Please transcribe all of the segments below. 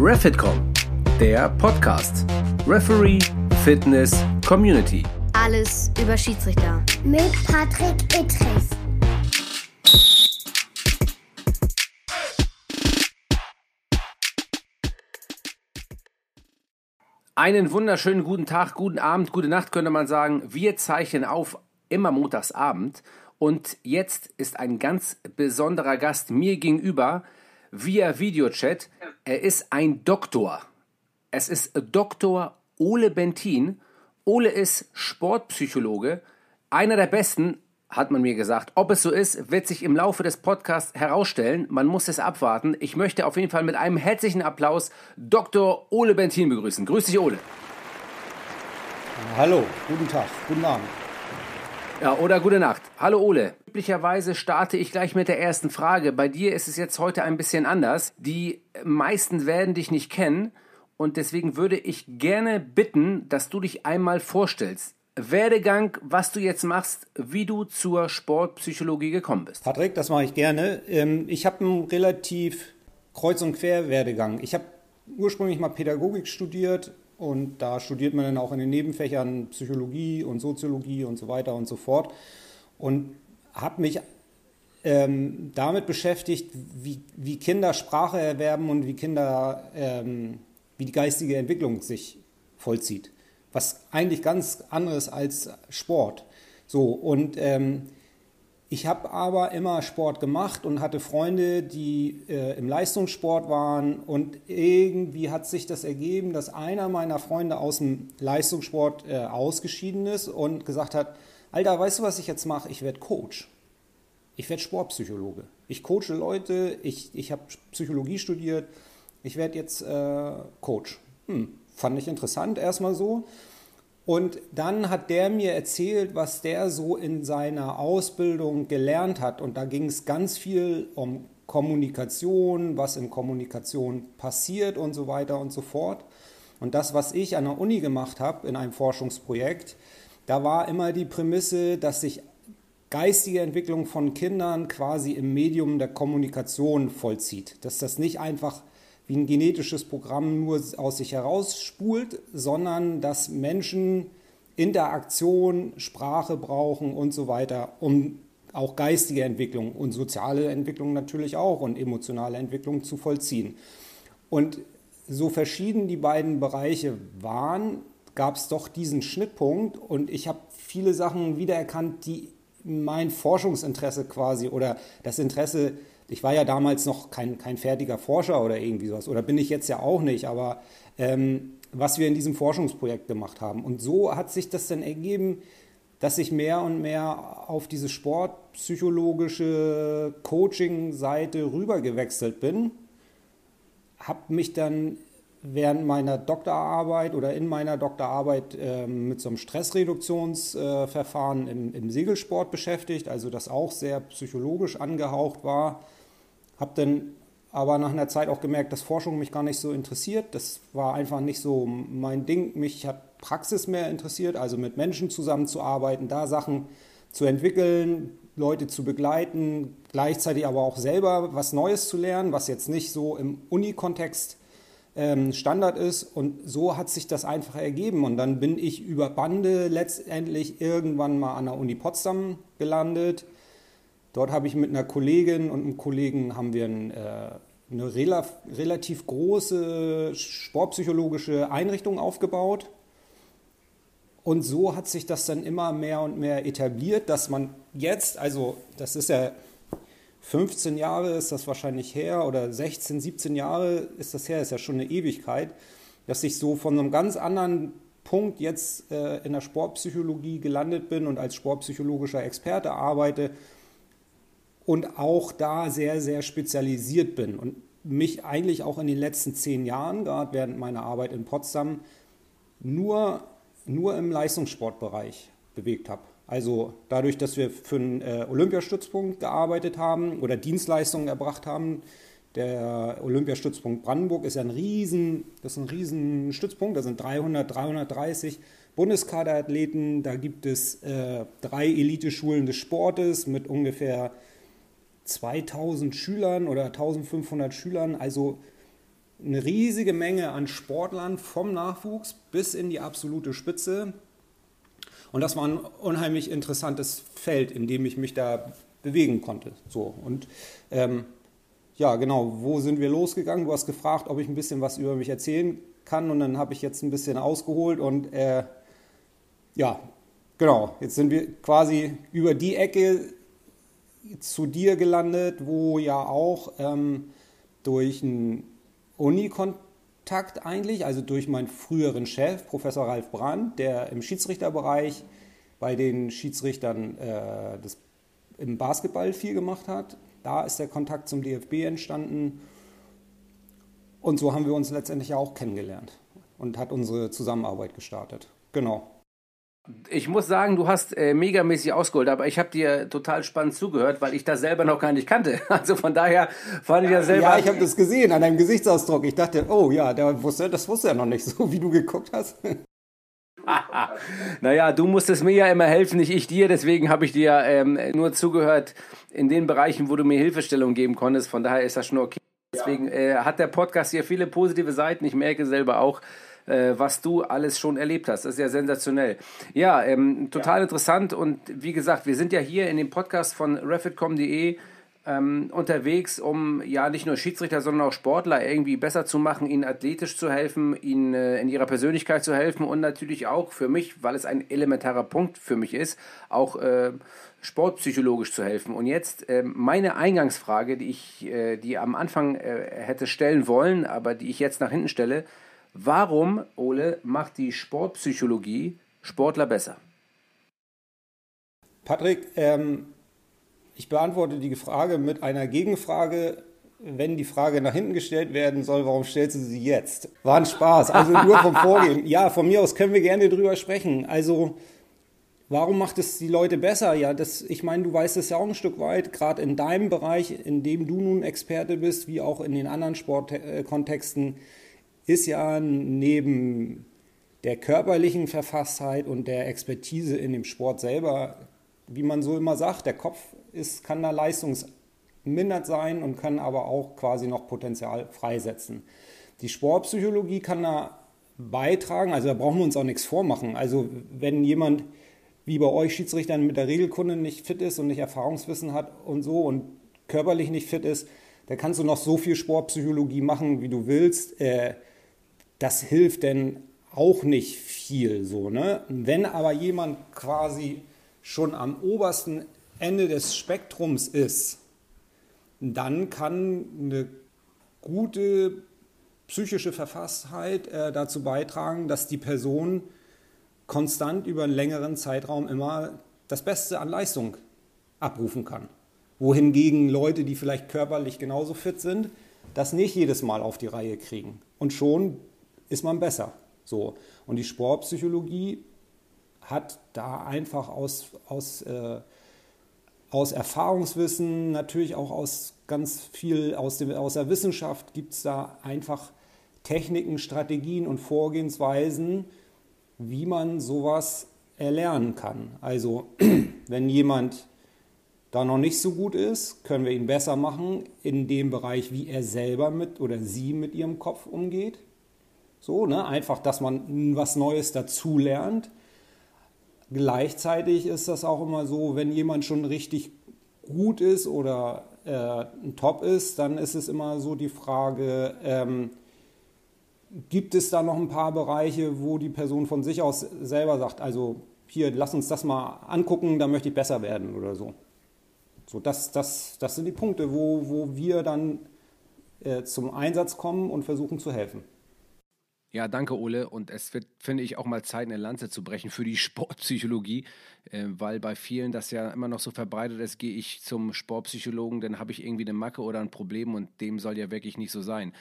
Refitcom, der Podcast. Referee, Fitness, Community. Alles über Schiedsrichter. Mit Patrick Ittrich. Einen wunderschönen guten Tag, guten Abend, gute Nacht könnte man sagen. Wir zeichnen auf immer montagsabend und jetzt ist ein ganz besonderer Gast mir gegenüber via Videochat. Er ist ein Doktor. Es ist Dr. Ole Bentin. Ole ist Sportpsychologe, einer der besten, hat man mir gesagt. Ob es so ist, wird sich im Laufe des Podcasts herausstellen. Man muss es abwarten. Ich möchte auf jeden Fall mit einem herzlichen Applaus Dr. Ole Bentin begrüßen. Grüß dich, Ole. Hallo, guten Tag, guten Abend. Ja, oder gute Nacht. Hallo Ole. Üblicherweise starte ich gleich mit der ersten Frage. Bei dir ist es jetzt heute ein bisschen anders. Die meisten werden dich nicht kennen und deswegen würde ich gerne bitten, dass du dich einmal vorstellst. Werdegang, was du jetzt machst, wie du zur Sportpsychologie gekommen bist. Patrick, das mache ich gerne. Ähm, ich habe einen relativ kreuz und quer Werdegang. Ich habe ursprünglich mal Pädagogik studiert, und da studiert man dann auch in den Nebenfächern Psychologie und Soziologie und so weiter und so fort. Und habe mich ähm, damit beschäftigt, wie, wie Kinder Sprache erwerben und wie Kinder, ähm, wie die geistige Entwicklung sich vollzieht. Was eigentlich ganz anderes als Sport. So, und ähm, ich habe aber immer Sport gemacht und hatte Freunde, die äh, im Leistungssport waren. Und irgendwie hat sich das ergeben, dass einer meiner Freunde aus dem Leistungssport äh, ausgeschieden ist und gesagt hat, Alter, weißt du, was ich jetzt mache? Ich werde Coach. Ich werde Sportpsychologe. Ich coache Leute, ich, ich habe Psychologie studiert, ich werde jetzt äh, Coach. Hm, fand ich interessant erstmal so. Und dann hat der mir erzählt, was der so in seiner Ausbildung gelernt hat. Und da ging es ganz viel um Kommunikation, was in Kommunikation passiert und so weiter und so fort. Und das, was ich an der Uni gemacht habe in einem Forschungsprojekt, da war immer die Prämisse, dass sich geistige Entwicklung von Kindern quasi im Medium der Kommunikation vollzieht. Dass das nicht einfach wie ein genetisches Programm nur aus sich herausspult, sondern dass Menschen Interaktion, Sprache brauchen und so weiter, um auch geistige Entwicklung und soziale Entwicklung natürlich auch und emotionale Entwicklung zu vollziehen. Und so verschieden die beiden Bereiche waren, gab es doch diesen Schnittpunkt und ich habe viele Sachen wiedererkannt, die mein Forschungsinteresse quasi oder das Interesse ich war ja damals noch kein, kein fertiger Forscher oder irgendwie sowas, oder bin ich jetzt ja auch nicht, aber ähm, was wir in diesem Forschungsprojekt gemacht haben. Und so hat sich das dann ergeben, dass ich mehr und mehr auf diese sportpsychologische Coaching-Seite rübergewechselt bin, habe mich dann während meiner Doktorarbeit oder in meiner Doktorarbeit äh, mit so einem Stressreduktionsverfahren äh, im, im Segelsport beschäftigt, also das auch sehr psychologisch angehaucht war habe dann aber nach einer Zeit auch gemerkt, dass Forschung mich gar nicht so interessiert. Das war einfach nicht so mein Ding. Mich hat Praxis mehr interessiert, also mit Menschen zusammenzuarbeiten, da Sachen zu entwickeln, Leute zu begleiten, gleichzeitig aber auch selber was Neues zu lernen, was jetzt nicht so im Uni-Kontext ähm, Standard ist. Und so hat sich das einfach ergeben. Und dann bin ich über Bande letztendlich irgendwann mal an der Uni Potsdam gelandet Dort habe ich mit einer Kollegin und einem Kollegen haben wir ein, äh, eine rela relativ große sportpsychologische Einrichtung aufgebaut. Und so hat sich das dann immer mehr und mehr etabliert, dass man jetzt, also das ist ja 15 Jahre ist das wahrscheinlich her oder 16, 17 Jahre ist das her, ist ja schon eine Ewigkeit, dass ich so von einem ganz anderen Punkt jetzt äh, in der Sportpsychologie gelandet bin und als sportpsychologischer Experte arbeite und auch da sehr, sehr spezialisiert bin und mich eigentlich auch in den letzten zehn Jahren, gerade während meiner Arbeit in Potsdam, nur, nur im Leistungssportbereich bewegt habe. Also dadurch, dass wir für einen äh, Olympiastützpunkt gearbeitet haben oder Dienstleistungen erbracht haben. Der Olympiastützpunkt Brandenburg ist ja ein riesen, das ist ein riesen Stützpunkt. Da sind 300, 330 Bundeskaderathleten. Da gibt es äh, drei Eliteschulen des Sportes mit ungefähr 2000 Schülern oder 1500 Schülern. Also eine riesige Menge an Sportlern vom Nachwuchs bis in die absolute Spitze. Und das war ein unheimlich interessantes Feld, in dem ich mich da bewegen konnte. So und ähm, ja, genau, wo sind wir losgegangen? Du hast gefragt, ob ich ein bisschen was über mich erzählen kann und dann habe ich jetzt ein bisschen ausgeholt und äh, ja, genau, jetzt sind wir quasi über die Ecke zu dir gelandet, wo ja auch ähm, durch einen Unikontakt eigentlich, also durch meinen früheren Chef, Professor Ralf Brandt, der im Schiedsrichterbereich bei den Schiedsrichtern äh, des, im Basketball viel gemacht hat. Da ist der Kontakt zum DFB entstanden. Und so haben wir uns letztendlich auch kennengelernt und hat unsere Zusammenarbeit gestartet. Genau. Ich muss sagen, du hast äh, megamäßig ausgeholt, aber ich habe dir total spannend zugehört, weil ich das selber noch gar nicht kannte. Also von daher fand ich ja selber. Ja, ich habe das gesehen an deinem Gesichtsausdruck. Ich dachte, oh ja, der wusste, das wusste er noch nicht, so wie du geguckt hast. naja, du musstest mir ja immer helfen, nicht ich dir. Deswegen habe ich dir ähm, nur zugehört in den Bereichen, wo du mir Hilfestellung geben konntest. Von daher ist das schon okay. Deswegen äh, hat der Podcast hier viele positive Seiten. Ich merke selber auch, äh, was du alles schon erlebt hast. Das ist ja sensationell. Ja, ähm, total ja. interessant. Und wie gesagt, wir sind ja hier in dem Podcast von refitcom.de ähm, unterwegs, um ja nicht nur Schiedsrichter, sondern auch Sportler irgendwie besser zu machen, ihnen athletisch zu helfen, ihnen äh, in ihrer Persönlichkeit zu helfen und natürlich auch für mich, weil es ein elementarer Punkt für mich ist, auch äh, sportpsychologisch zu helfen. Und jetzt äh, meine Eingangsfrage, die ich äh, die am Anfang äh, hätte stellen wollen, aber die ich jetzt nach hinten stelle. Warum, Ole, macht die Sportpsychologie Sportler besser? Patrick, ähm, ich beantworte die Frage mit einer Gegenfrage. Wenn die Frage nach hinten gestellt werden soll, warum stellst du sie jetzt? War ein Spaß. Also nur vom Vorgehen. Ja, von mir aus können wir gerne drüber sprechen. Also, warum macht es die Leute besser? Ja, das, ich meine, du weißt es ja auch ein Stück weit, gerade in deinem Bereich, in dem du nun Experte bist, wie auch in den anderen Sportkontexten, ist ja neben der körperlichen Verfasstheit und der Expertise in dem Sport selber, wie man so immer sagt, der Kopf ist, kann da leistungsmindert sein und kann aber auch quasi noch Potenzial freisetzen. Die Sportpsychologie kann da beitragen, also da brauchen wir uns auch nichts vormachen. Also wenn jemand wie bei euch Schiedsrichtern mit der Regelkunde nicht fit ist und nicht Erfahrungswissen hat und so und körperlich nicht fit ist, da kannst du noch so viel Sportpsychologie machen, wie du willst. Äh, das hilft denn auch nicht viel so. Ne? Wenn aber jemand quasi schon am obersten Ende des Spektrums ist, dann kann eine gute psychische Verfasstheit äh, dazu beitragen, dass die Person konstant über einen längeren Zeitraum immer das Beste an Leistung abrufen kann. Wohingegen Leute, die vielleicht körperlich genauso fit sind, das nicht jedes Mal auf die Reihe kriegen. Und schon ist man besser. So. Und die Sportpsychologie hat da einfach aus, aus äh, aus Erfahrungswissen, natürlich auch aus ganz viel aus, dem, aus der Wissenschaft gibt es da einfach Techniken, Strategien und Vorgehensweisen, wie man sowas erlernen kann. Also wenn jemand da noch nicht so gut ist, können wir ihn besser machen in dem Bereich, wie er selber mit oder sie mit ihrem Kopf umgeht. So, ne? Einfach, dass man was Neues dazu lernt. Gleichzeitig ist das auch immer so, wenn jemand schon richtig gut ist oder äh, ein Top ist, dann ist es immer so die Frage, ähm, gibt es da noch ein paar Bereiche, wo die Person von sich aus selber sagt, also hier, lass uns das mal angucken, da möchte ich besser werden oder so. So, das, das, das sind die Punkte, wo, wo wir dann äh, zum Einsatz kommen und versuchen zu helfen. Ja, danke, Ole. Und es wird, finde ich, auch mal Zeit, eine Lanze zu brechen für die Sportpsychologie, äh, weil bei vielen das ja immer noch so verbreitet ist, gehe ich zum Sportpsychologen, dann habe ich irgendwie eine Macke oder ein Problem und dem soll ja wirklich nicht so sein.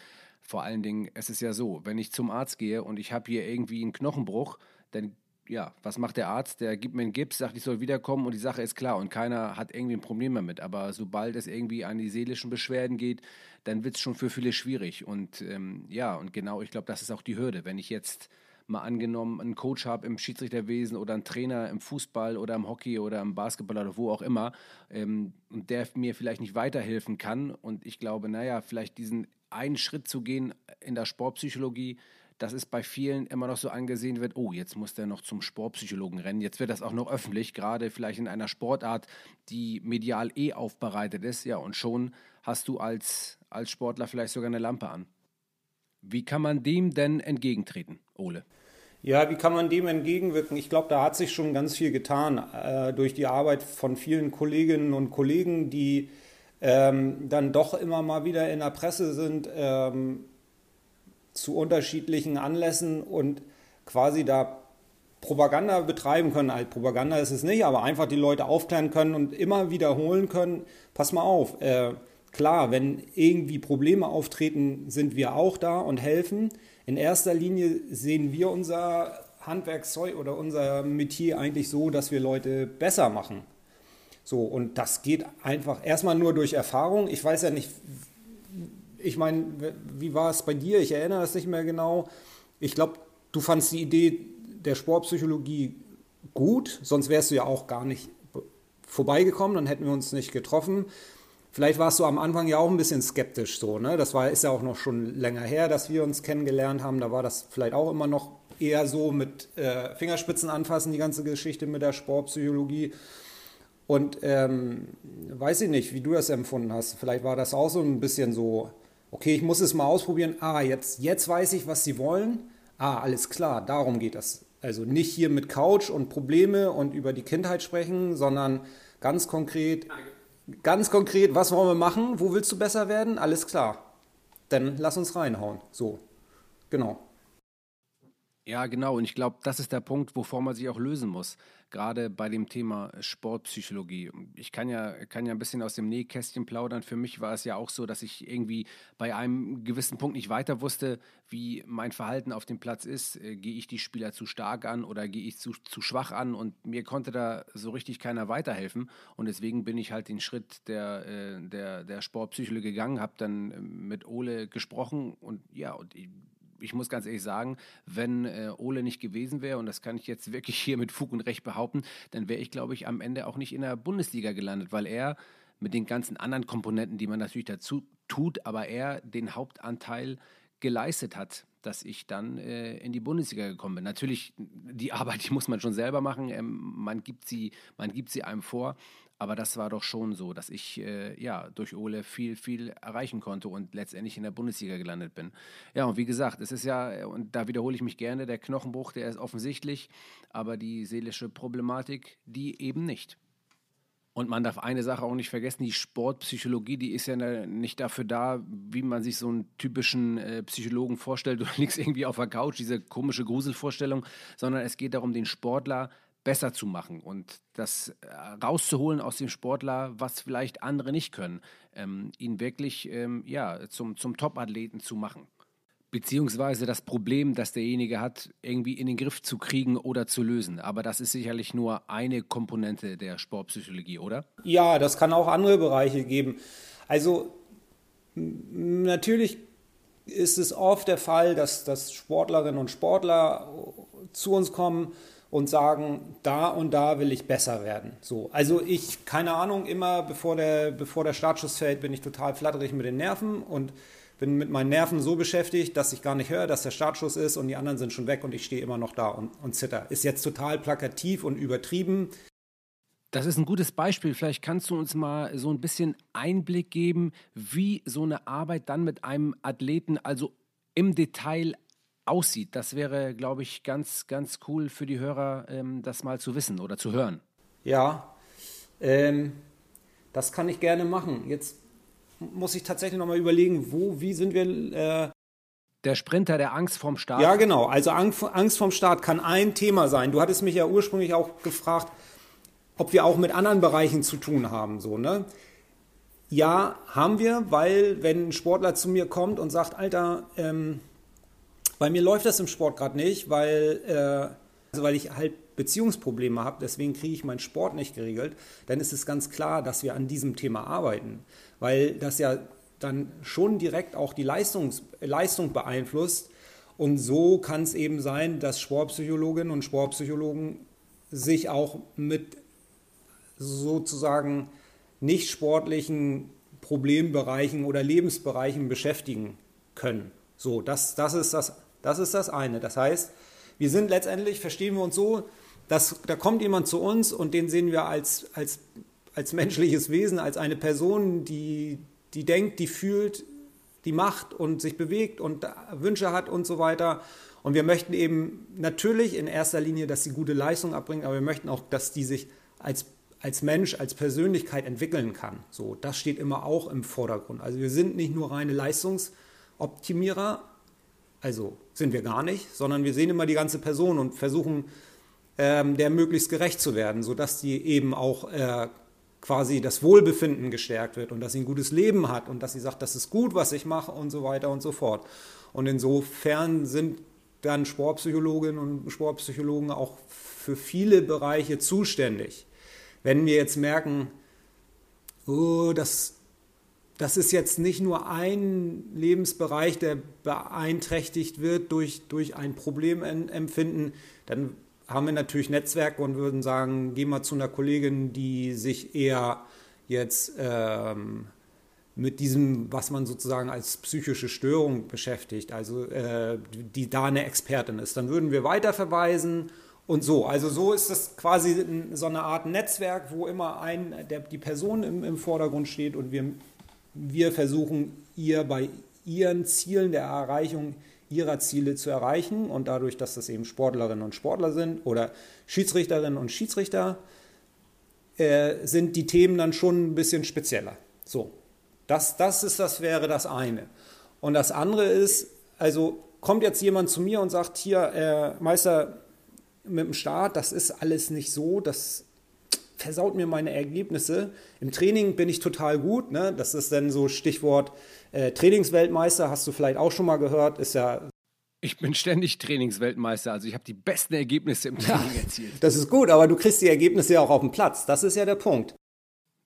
Vor allen Dingen, es ist ja so, wenn ich zum Arzt gehe und ich habe hier irgendwie einen Knochenbruch, dann ja, was macht der Arzt? Der gibt mir einen Gips, sagt, ich soll wiederkommen und die Sache ist klar und keiner hat irgendwie ein Problem damit. Aber sobald es irgendwie an die seelischen Beschwerden geht, dann wird es schon für viele schwierig. Und ähm, ja, und genau, ich glaube, das ist auch die Hürde. Wenn ich jetzt mal angenommen einen Coach habe im Schiedsrichterwesen oder einen Trainer im Fußball oder im Hockey oder im Basketball oder wo auch immer ähm, und der mir vielleicht nicht weiterhelfen kann und ich glaube, naja, vielleicht diesen einen Schritt zu gehen in der Sportpsychologie, das ist bei vielen immer noch so angesehen wird, oh, jetzt muss der noch zum Sportpsychologen rennen, jetzt wird das auch noch öffentlich, gerade vielleicht in einer Sportart, die medial eh aufbereitet ist, ja, und schon hast du als, als Sportler vielleicht sogar eine Lampe an. Wie kann man dem denn entgegentreten, Ole? Ja, wie kann man dem entgegenwirken? Ich glaube, da hat sich schon ganz viel getan äh, durch die Arbeit von vielen Kolleginnen und Kollegen, die ähm, dann doch immer mal wieder in der Presse sind ähm, zu unterschiedlichen Anlässen und quasi da Propaganda betreiben können. Halt, Propaganda ist es nicht, aber einfach die Leute aufklären können und immer wiederholen können, pass mal auf, äh, klar, wenn irgendwie Probleme auftreten, sind wir auch da und helfen. In erster Linie sehen wir unser Handwerkszeug oder unser Metier eigentlich so, dass wir Leute besser machen. So, und das geht einfach erstmal nur durch Erfahrung. Ich weiß ja nicht, ich meine, wie war es bei dir? Ich erinnere es nicht mehr genau. Ich glaube, du fandst die Idee der Sportpsychologie gut, sonst wärst du ja auch gar nicht vorbeigekommen, dann hätten wir uns nicht getroffen. Vielleicht warst du am Anfang ja auch ein bisschen skeptisch so, ne? Das war, ist ja auch noch schon länger her, dass wir uns kennengelernt haben. Da war das vielleicht auch immer noch eher so mit äh, Fingerspitzen anfassen, die ganze Geschichte mit der Sportpsychologie. Und ähm, weiß ich nicht, wie du das empfunden hast. Vielleicht war das auch so ein bisschen so, okay, ich muss es mal ausprobieren. Ah, jetzt, jetzt weiß ich, was sie wollen. Ah, alles klar, darum geht das. Also nicht hier mit Couch und Probleme und über die Kindheit sprechen, sondern ganz konkret, ganz konkret, was wollen wir machen? Wo willst du besser werden? Alles klar. Dann lass uns reinhauen. So, genau. Ja, genau. Und ich glaube, das ist der Punkt, wovor man sich auch lösen muss. Gerade bei dem Thema Sportpsychologie. Ich kann ja, kann ja ein bisschen aus dem Nähkästchen plaudern. Für mich war es ja auch so, dass ich irgendwie bei einem gewissen Punkt nicht weiter wusste, wie mein Verhalten auf dem Platz ist. Äh, gehe ich die Spieler zu stark an oder gehe ich zu, zu schwach an? Und mir konnte da so richtig keiner weiterhelfen. Und deswegen bin ich halt den Schritt der, äh, der, der Sportpsychologie gegangen, habe dann äh, mit Ole gesprochen und ja, und ich, ich muss ganz ehrlich sagen, wenn äh, Ole nicht gewesen wäre, und das kann ich jetzt wirklich hier mit Fug und Recht behaupten, dann wäre ich, glaube ich, am Ende auch nicht in der Bundesliga gelandet, weil er mit den ganzen anderen Komponenten, die man natürlich dazu tut, aber er den Hauptanteil geleistet hat, dass ich dann äh, in die Bundesliga gekommen bin. Natürlich, die Arbeit, die muss man schon selber machen. Ähm, man, gibt sie, man gibt sie einem vor. Aber das war doch schon so, dass ich äh, ja durch Ole viel, viel erreichen konnte und letztendlich in der Bundesliga gelandet bin. Ja, und wie gesagt, es ist ja, und da wiederhole ich mich gerne, der Knochenbruch, der ist offensichtlich, aber die seelische Problematik, die eben nicht. Und man darf eine Sache auch nicht vergessen, die Sportpsychologie, die ist ja nicht dafür da, wie man sich so einen typischen äh, Psychologen vorstellt, du liegst irgendwie auf der Couch, diese komische Gruselvorstellung, sondern es geht darum, den Sportler besser zu machen und das äh, rauszuholen aus dem Sportler, was vielleicht andere nicht können, ähm, ihn wirklich ähm, ja, zum, zum Top-Athleten zu machen. Beziehungsweise das Problem, das derjenige hat, irgendwie in den Griff zu kriegen oder zu lösen. Aber das ist sicherlich nur eine Komponente der Sportpsychologie, oder? Ja, das kann auch andere Bereiche geben. Also natürlich ist es oft der Fall, dass, dass Sportlerinnen und Sportler zu uns kommen und sagen, da und da will ich besser werden. So, also ich, keine Ahnung, immer bevor der, bevor der Startschuss fällt, bin ich total flatterig mit den Nerven und bin mit meinen Nerven so beschäftigt, dass ich gar nicht höre, dass der Startschuss ist und die anderen sind schon weg und ich stehe immer noch da und, und zitter. Ist jetzt total plakativ und übertrieben. Das ist ein gutes Beispiel. Vielleicht kannst du uns mal so ein bisschen Einblick geben, wie so eine Arbeit dann mit einem Athleten, also im Detail aussieht. Das wäre, glaube ich, ganz, ganz cool für die Hörer, ähm, das mal zu wissen oder zu hören. Ja, ähm, das kann ich gerne machen. Jetzt muss ich tatsächlich nochmal überlegen, wo, wie sind wir. Äh der Sprinter, der Angst vorm Start. Ja, genau. Also Angst vorm Start kann ein Thema sein. Du hattest mich ja ursprünglich auch gefragt, ob wir auch mit anderen Bereichen zu tun haben, so, ne? Ja, haben wir, weil wenn ein Sportler zu mir kommt und sagt, Alter, ähm, bei mir läuft das im Sport gerade nicht, weil, äh, also weil ich halt Beziehungsprobleme habe, deswegen kriege ich meinen Sport nicht geregelt, dann ist es ganz klar, dass wir an diesem Thema arbeiten, weil das ja dann schon direkt auch die Leistungs Leistung beeinflusst. Und so kann es eben sein, dass Sportpsychologinnen und Sportpsychologen sich auch mit sozusagen nicht sportlichen Problembereichen oder Lebensbereichen beschäftigen können. So, das, das, ist das, das ist das eine. Das heißt, wir sind letztendlich, verstehen wir uns so, dass da kommt jemand zu uns und den sehen wir als, als, als menschliches Wesen, als eine Person, die, die denkt, die fühlt, die macht und sich bewegt und Wünsche hat und so weiter. Und wir möchten eben natürlich in erster Linie, dass sie gute Leistung abbringen, aber wir möchten auch, dass die sich als, als Mensch, als Persönlichkeit entwickeln kann. So, das steht immer auch im Vordergrund. Also wir sind nicht nur reine Leistungsoptimierer, also sind wir gar nicht, sondern wir sehen immer die ganze Person und versuchen, ähm, der möglichst gerecht zu werden, sodass die eben auch äh, quasi das Wohlbefinden gestärkt wird und dass sie ein gutes Leben hat und dass sie sagt, das ist gut, was ich mache und so weiter und so fort. Und insofern sind dann Sportpsychologinnen und Sportpsychologen auch für viele Bereiche zuständig. Wenn wir jetzt merken, oh, das, das ist jetzt nicht nur ein Lebensbereich, der beeinträchtigt wird durch, durch ein Problemempfinden, dann haben wir natürlich Netzwerke und würden sagen, geh mal zu einer Kollegin, die sich eher jetzt ähm, mit diesem, was man sozusagen als psychische Störung beschäftigt, also äh, die da eine Expertin ist. Dann würden wir weiterverweisen und so. Also so ist das quasi so eine Art Netzwerk, wo immer ein, der, die Person im, im Vordergrund steht und wir, wir versuchen ihr bei ihren Zielen der Erreichung ihrer Ziele zu erreichen. Und dadurch, dass das eben Sportlerinnen und Sportler sind oder Schiedsrichterinnen und Schiedsrichter, äh, sind die Themen dann schon ein bisschen spezieller. So, das, das ist, das wäre das eine. Und das andere ist, also kommt jetzt jemand zu mir und sagt, hier, äh, Meister, mit dem Start, das ist alles nicht so, das versaut mir meine Ergebnisse. Im Training bin ich total gut, ne? das ist dann so Stichwort äh, Trainingsweltmeister, hast du vielleicht auch schon mal gehört, ist ja. Ich bin ständig Trainingsweltmeister, also ich habe die besten Ergebnisse im Training ja, erzielt. Das ist gut, aber du kriegst die Ergebnisse ja auch auf dem Platz. Das ist ja der Punkt.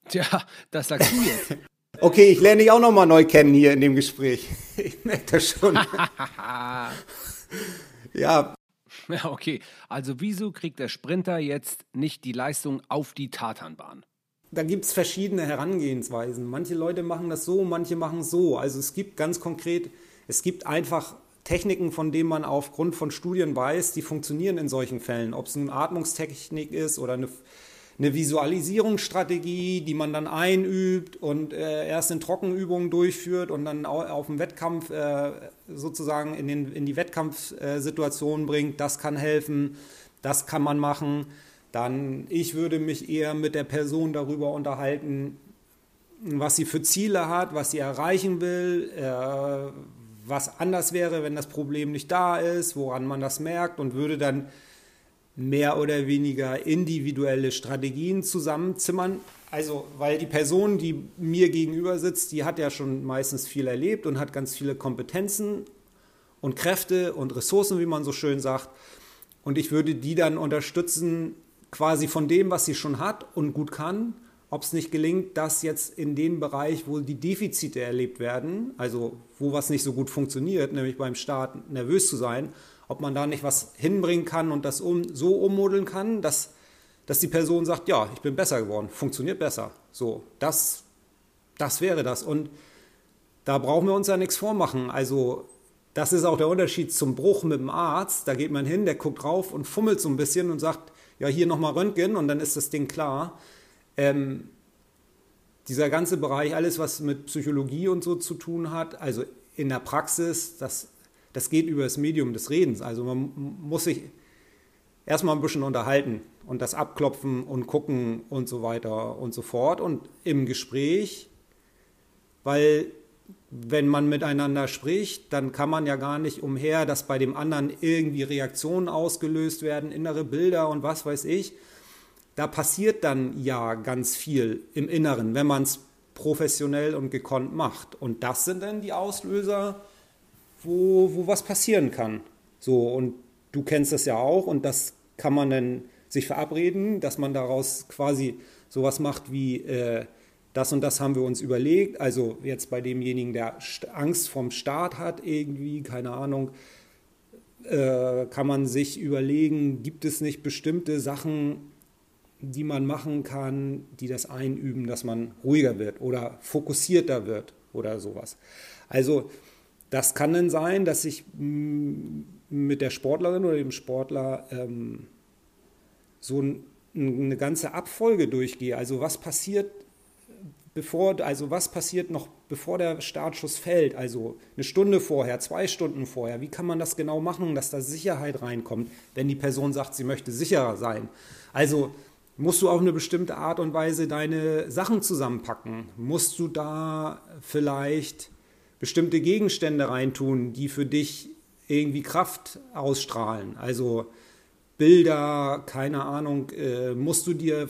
Tja, das sagst du jetzt. okay, ich lerne dich auch noch mal neu kennen hier in dem Gespräch. Ich merke das schon. ja. Ja, okay. Also wieso kriegt der Sprinter jetzt nicht die Leistung auf die Tatanbahn? da gibt es verschiedene Herangehensweisen. Manche Leute machen das so, manche machen so. Also es gibt ganz konkret, es gibt einfach Techniken, von denen man aufgrund von Studien weiß, die funktionieren in solchen Fällen. Ob es eine Atmungstechnik ist oder eine, eine Visualisierungsstrategie, die man dann einübt und äh, erst in Trockenübungen durchführt und dann auf dem Wettkampf äh, sozusagen in, den, in die Wettkampfsituation bringt, das kann helfen, das kann man machen. Dann ich würde mich eher mit der Person darüber unterhalten, was sie für Ziele hat, was sie erreichen will, äh, was anders wäre, wenn das Problem nicht da ist, woran man das merkt und würde dann mehr oder weniger individuelle Strategien zusammenzimmern. Also, weil die Person, die mir gegenüber sitzt, die hat ja schon meistens viel erlebt und hat ganz viele Kompetenzen und Kräfte und Ressourcen, wie man so schön sagt. Und ich würde die dann unterstützen, quasi von dem, was sie schon hat und gut kann, ob es nicht gelingt, dass jetzt in dem Bereich, wo die Defizite erlebt werden, also wo was nicht so gut funktioniert, nämlich beim Start nervös zu sein, ob man da nicht was hinbringen kann und das um, so ummodeln kann, dass, dass die Person sagt, ja, ich bin besser geworden, funktioniert besser. So, das, das wäre das. Und da brauchen wir uns ja nichts vormachen. Also das ist auch der Unterschied zum Bruch mit dem Arzt. Da geht man hin, der guckt drauf und fummelt so ein bisschen und sagt, ja, hier nochmal Röntgen und dann ist das Ding klar. Ähm, dieser ganze Bereich, alles was mit Psychologie und so zu tun hat, also in der Praxis, das, das geht über das Medium des Redens. Also man muss sich erstmal ein bisschen unterhalten und das abklopfen und gucken und so weiter und so fort. Und im Gespräch, weil wenn man miteinander spricht, dann kann man ja gar nicht umher, dass bei dem anderen irgendwie Reaktionen ausgelöst werden, innere Bilder und was weiß ich. Da passiert dann ja ganz viel im Inneren, wenn man es professionell und gekonnt macht. Und das sind dann die Auslöser, wo, wo was passieren kann. So, und du kennst das ja auch und das kann man dann sich verabreden, dass man daraus quasi sowas macht wie äh, das und das haben wir uns überlegt. Also jetzt bei demjenigen, der Angst vom Staat hat, irgendwie, keine Ahnung, äh, kann man sich überlegen, gibt es nicht bestimmte Sachen, die man machen kann, die das einüben, dass man ruhiger wird oder fokussierter wird oder sowas. Also das kann dann sein, dass ich mm, mit der Sportlerin oder dem Sportler ähm, so ein, eine ganze Abfolge durchgehe. Also was passiert, bevor, also was passiert noch, bevor der Startschuss fällt? Also eine Stunde vorher, zwei Stunden vorher. Wie kann man das genau machen, dass da Sicherheit reinkommt, wenn die Person sagt, sie möchte sicherer sein? Also musst du auf eine bestimmte Art und Weise deine Sachen zusammenpacken? Musst du da vielleicht bestimmte Gegenstände reintun, die für dich irgendwie Kraft ausstrahlen? Also Bilder, keine Ahnung, äh, musst du dir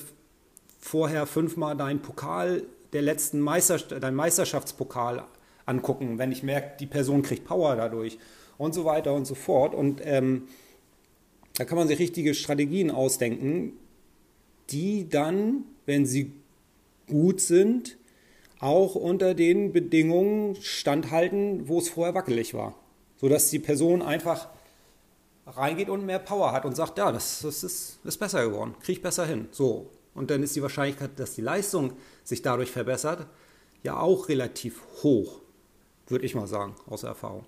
vorher fünfmal deinen Pokal der letzten Meister, dein Meisterschaftspokal angucken, wenn ich merke, die Person kriegt Power dadurch und so weiter und so fort. Und ähm, da kann man sich richtige Strategien ausdenken, die dann, wenn sie gut sind, auch unter den Bedingungen standhalten, wo es vorher wackelig war. Sodass die Person einfach reingeht und mehr Power hat und sagt, ja, das, das ist, ist besser geworden, kriege ich besser hin. So. Und dann ist die Wahrscheinlichkeit, dass die Leistung sich dadurch verbessert, ja auch relativ hoch, würde ich mal sagen, aus Erfahrung.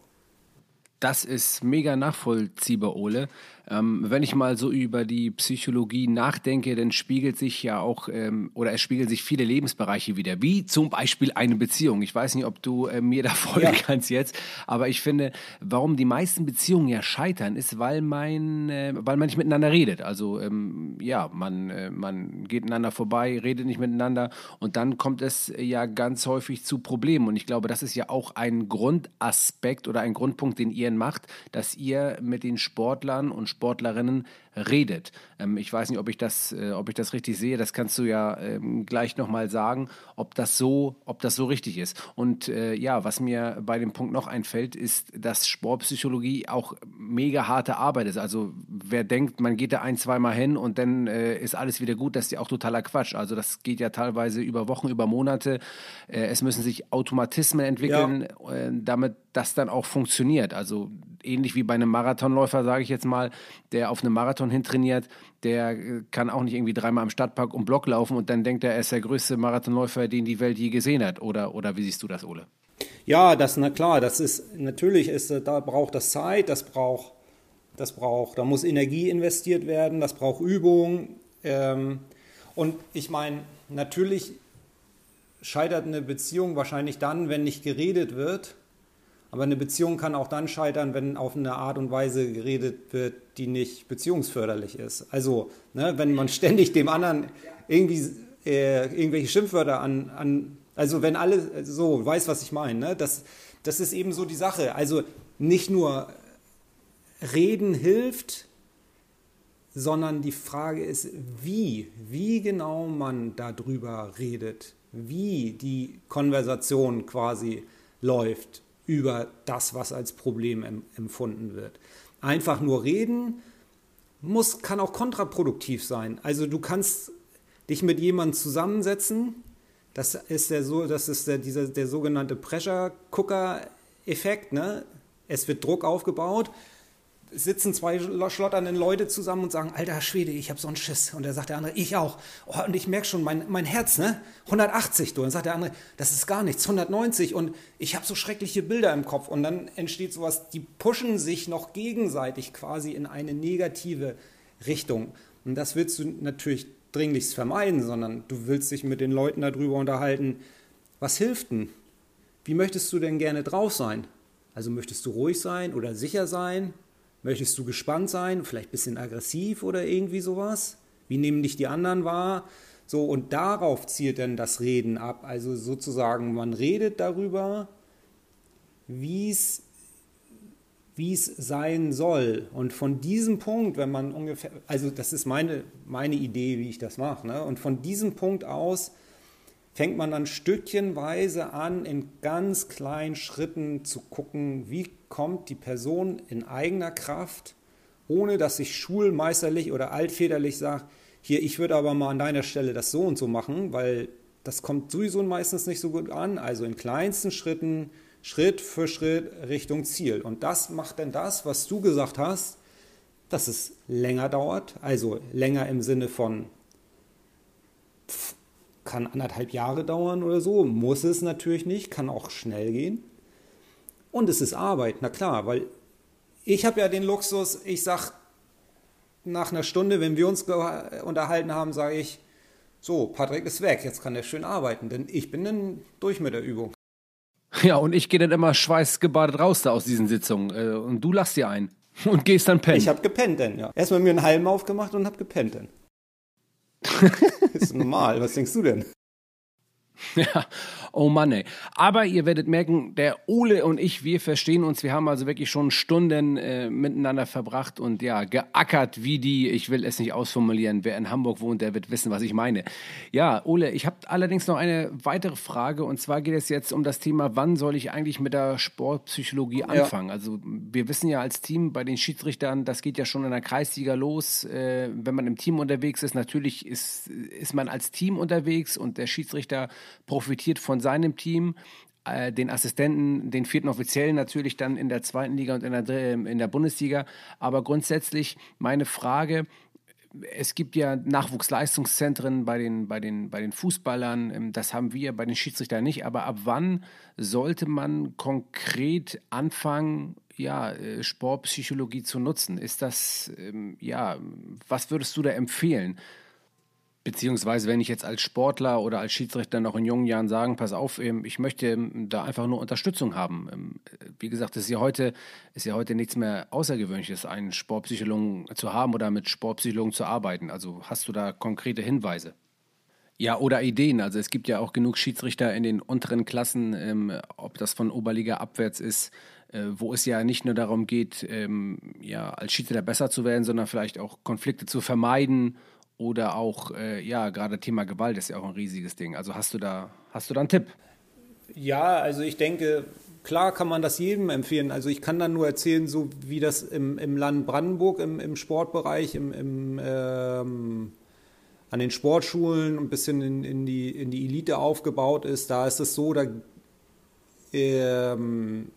Das ist mega nachvollziehbar, Ole. Ähm, wenn ich mal so über die Psychologie nachdenke, dann spiegelt sich ja auch ähm, oder es spiegeln sich viele Lebensbereiche wieder, wie zum Beispiel eine Beziehung. Ich weiß nicht, ob du äh, mir da folgen ja. kannst jetzt, aber ich finde, warum die meisten Beziehungen ja scheitern, ist, weil man, äh, weil man nicht miteinander redet. Also ähm, ja, man, äh, man geht einander vorbei, redet nicht miteinander und dann kommt es ja ganz häufig zu Problemen. Und ich glaube, das ist ja auch ein Grundaspekt oder ein Grundpunkt, den ihr macht, dass ihr mit den Sportlern und Sportlerinnen redet. Ähm, ich weiß nicht, ob ich das, äh, ob ich das richtig sehe. Das kannst du ja ähm, gleich nochmal sagen, ob das so, ob das so richtig ist. Und äh, ja, was mir bei dem Punkt noch einfällt, ist, dass Sportpsychologie auch mega harte Arbeit ist. Also wer denkt, man geht da ein, zweimal hin und dann äh, ist alles wieder gut, das ist ja auch totaler Quatsch. Also das geht ja teilweise über Wochen, über Monate. Äh, es müssen sich Automatismen entwickeln, ja. Äh, damit das dann auch funktioniert. Also ähnlich wie bei einem Marathonläufer, sage ich jetzt mal, der auf einem Marathon hintrainiert, der äh, kann auch nicht irgendwie dreimal am Stadtpark um Block laufen und dann denkt er, er ist der größte Marathonläufer, den die Welt je gesehen hat. Oder, oder wie siehst du das, Ole? Ja, das na klar, das ist natürlich ist da braucht das Zeit, das braucht das braucht, da muss Energie investiert werden, das braucht Übung ähm, und ich meine natürlich scheitert eine Beziehung wahrscheinlich dann, wenn nicht geredet wird aber eine Beziehung kann auch dann scheitern, wenn auf eine Art und Weise geredet wird, die nicht beziehungsförderlich ist. Also, ne, wenn man ständig dem anderen irgendwie äh, irgendwelche Schimpfwörter an, an, also wenn alle so, weiß, was ich meine, ne? das, das ist eben so die Sache. Also nicht nur reden hilft, sondern die Frage ist, wie, wie genau man darüber redet, wie die Konversation quasi läuft über das, was als Problem empfunden wird. Einfach nur reden muss, kann auch kontraproduktiv sein. Also du kannst dich mit jemandem zusammensetzen. Das ist der, so, das ist der, dieser, der sogenannte Pressure Cooker Effekt. Ne? Es wird Druck aufgebaut sitzen zwei schlotternde Leute zusammen und sagen, alter Schwede, ich habe so einen Schiss. Und dann sagt der andere, ich auch. Oh, und ich merke schon, mein, mein Herz, ne? 180. Du. Und dann sagt der andere, das ist gar nichts, 190. Und ich habe so schreckliche Bilder im Kopf. Und dann entsteht sowas, die pushen sich noch gegenseitig quasi in eine negative Richtung. Und das willst du natürlich dringlichst vermeiden, sondern du willst dich mit den Leuten darüber unterhalten, was hilft denn? Wie möchtest du denn gerne drauf sein? Also möchtest du ruhig sein oder sicher sein? Möchtest du gespannt sein, vielleicht ein bisschen aggressiv oder irgendwie sowas? Wie nehmen dich die anderen wahr? So, und darauf zielt dann das Reden ab. Also sozusagen, man redet darüber, wie es sein soll. Und von diesem Punkt, wenn man ungefähr, also das ist meine, meine Idee, wie ich das mache, ne? und von diesem Punkt aus fängt man dann stückchenweise an, in ganz kleinen Schritten zu gucken, wie kommt die Person in eigener Kraft, ohne dass ich schulmeisterlich oder altväterlich sage, hier, ich würde aber mal an deiner Stelle das so und so machen, weil das kommt sowieso meistens nicht so gut an. Also in kleinsten Schritten, Schritt für Schritt Richtung Ziel. Und das macht dann das, was du gesagt hast, dass es länger dauert, also länger im Sinne von kann anderthalb Jahre dauern oder so, muss es natürlich nicht, kann auch schnell gehen. Und es ist Arbeit, na klar, weil ich habe ja den Luxus, ich sage nach einer Stunde, wenn wir uns unterhalten haben, sage ich, so, Patrick ist weg, jetzt kann er schön arbeiten, denn ich bin dann durch mit der Übung. Ja, und ich gehe dann immer schweißgebadet raus da aus diesen Sitzungen. Äh, und du lachst dir ein und gehst dann pennen. Ich habe gepennt denn, ja. Erstmal mir einen Halm aufgemacht und habe gepennt denn. ist normal, was denkst du denn? Ja, oh Mann, ey. Aber ihr werdet merken, der Ole und ich, wir verstehen uns. Wir haben also wirklich schon Stunden äh, miteinander verbracht und ja, geackert wie die, ich will es nicht ausformulieren. Wer in Hamburg wohnt, der wird wissen, was ich meine. Ja, Ole, ich habe allerdings noch eine weitere Frage und zwar geht es jetzt um das Thema, wann soll ich eigentlich mit der Sportpsychologie anfangen? Ja. Also wir wissen ja als Team bei den Schiedsrichtern, das geht ja schon in der Kreisliga los. Äh, wenn man im Team unterwegs ist, natürlich ist, ist man als Team unterwegs und der Schiedsrichter profitiert von seinem Team, äh, den Assistenten, den vierten Offiziellen natürlich dann in der zweiten Liga und in der, in der Bundesliga. Aber grundsätzlich meine Frage, es gibt ja Nachwuchsleistungszentren bei den, bei, den, bei den Fußballern, ähm, das haben wir bei den Schiedsrichtern nicht, aber ab wann sollte man konkret anfangen, ja, äh, Sportpsychologie zu nutzen? Ist das, ähm, ja, was würdest du da empfehlen? Beziehungsweise, wenn ich jetzt als Sportler oder als Schiedsrichter noch in jungen Jahren sagen, pass auf, ähm, ich möchte ähm, da einfach nur Unterstützung haben. Ähm, wie gesagt, es ist ja heute, ist ja heute nichts mehr Außergewöhnliches, einen Sportpsychologen zu haben oder mit Sportpsychologen zu arbeiten. Also hast du da konkrete Hinweise? Ja, oder Ideen. Also es gibt ja auch genug Schiedsrichter in den unteren Klassen, ob das von Oberliga abwärts ist, äh, wo es ja nicht nur darum geht, ähm, ja, als Schiedsrichter besser zu werden, sondern vielleicht auch Konflikte zu vermeiden oder auch, äh, ja, gerade Thema Gewalt ist ja auch ein riesiges Ding. Also hast du da, hast du da einen Tipp? Ja, also ich denke, klar kann man das jedem empfehlen. Also ich kann dann nur erzählen, so wie das im, im Land Brandenburg im, im Sportbereich, im, im ähm, an den Sportschulen ein bisschen in, in, die, in die Elite aufgebaut ist. Da ist es so, da ähm,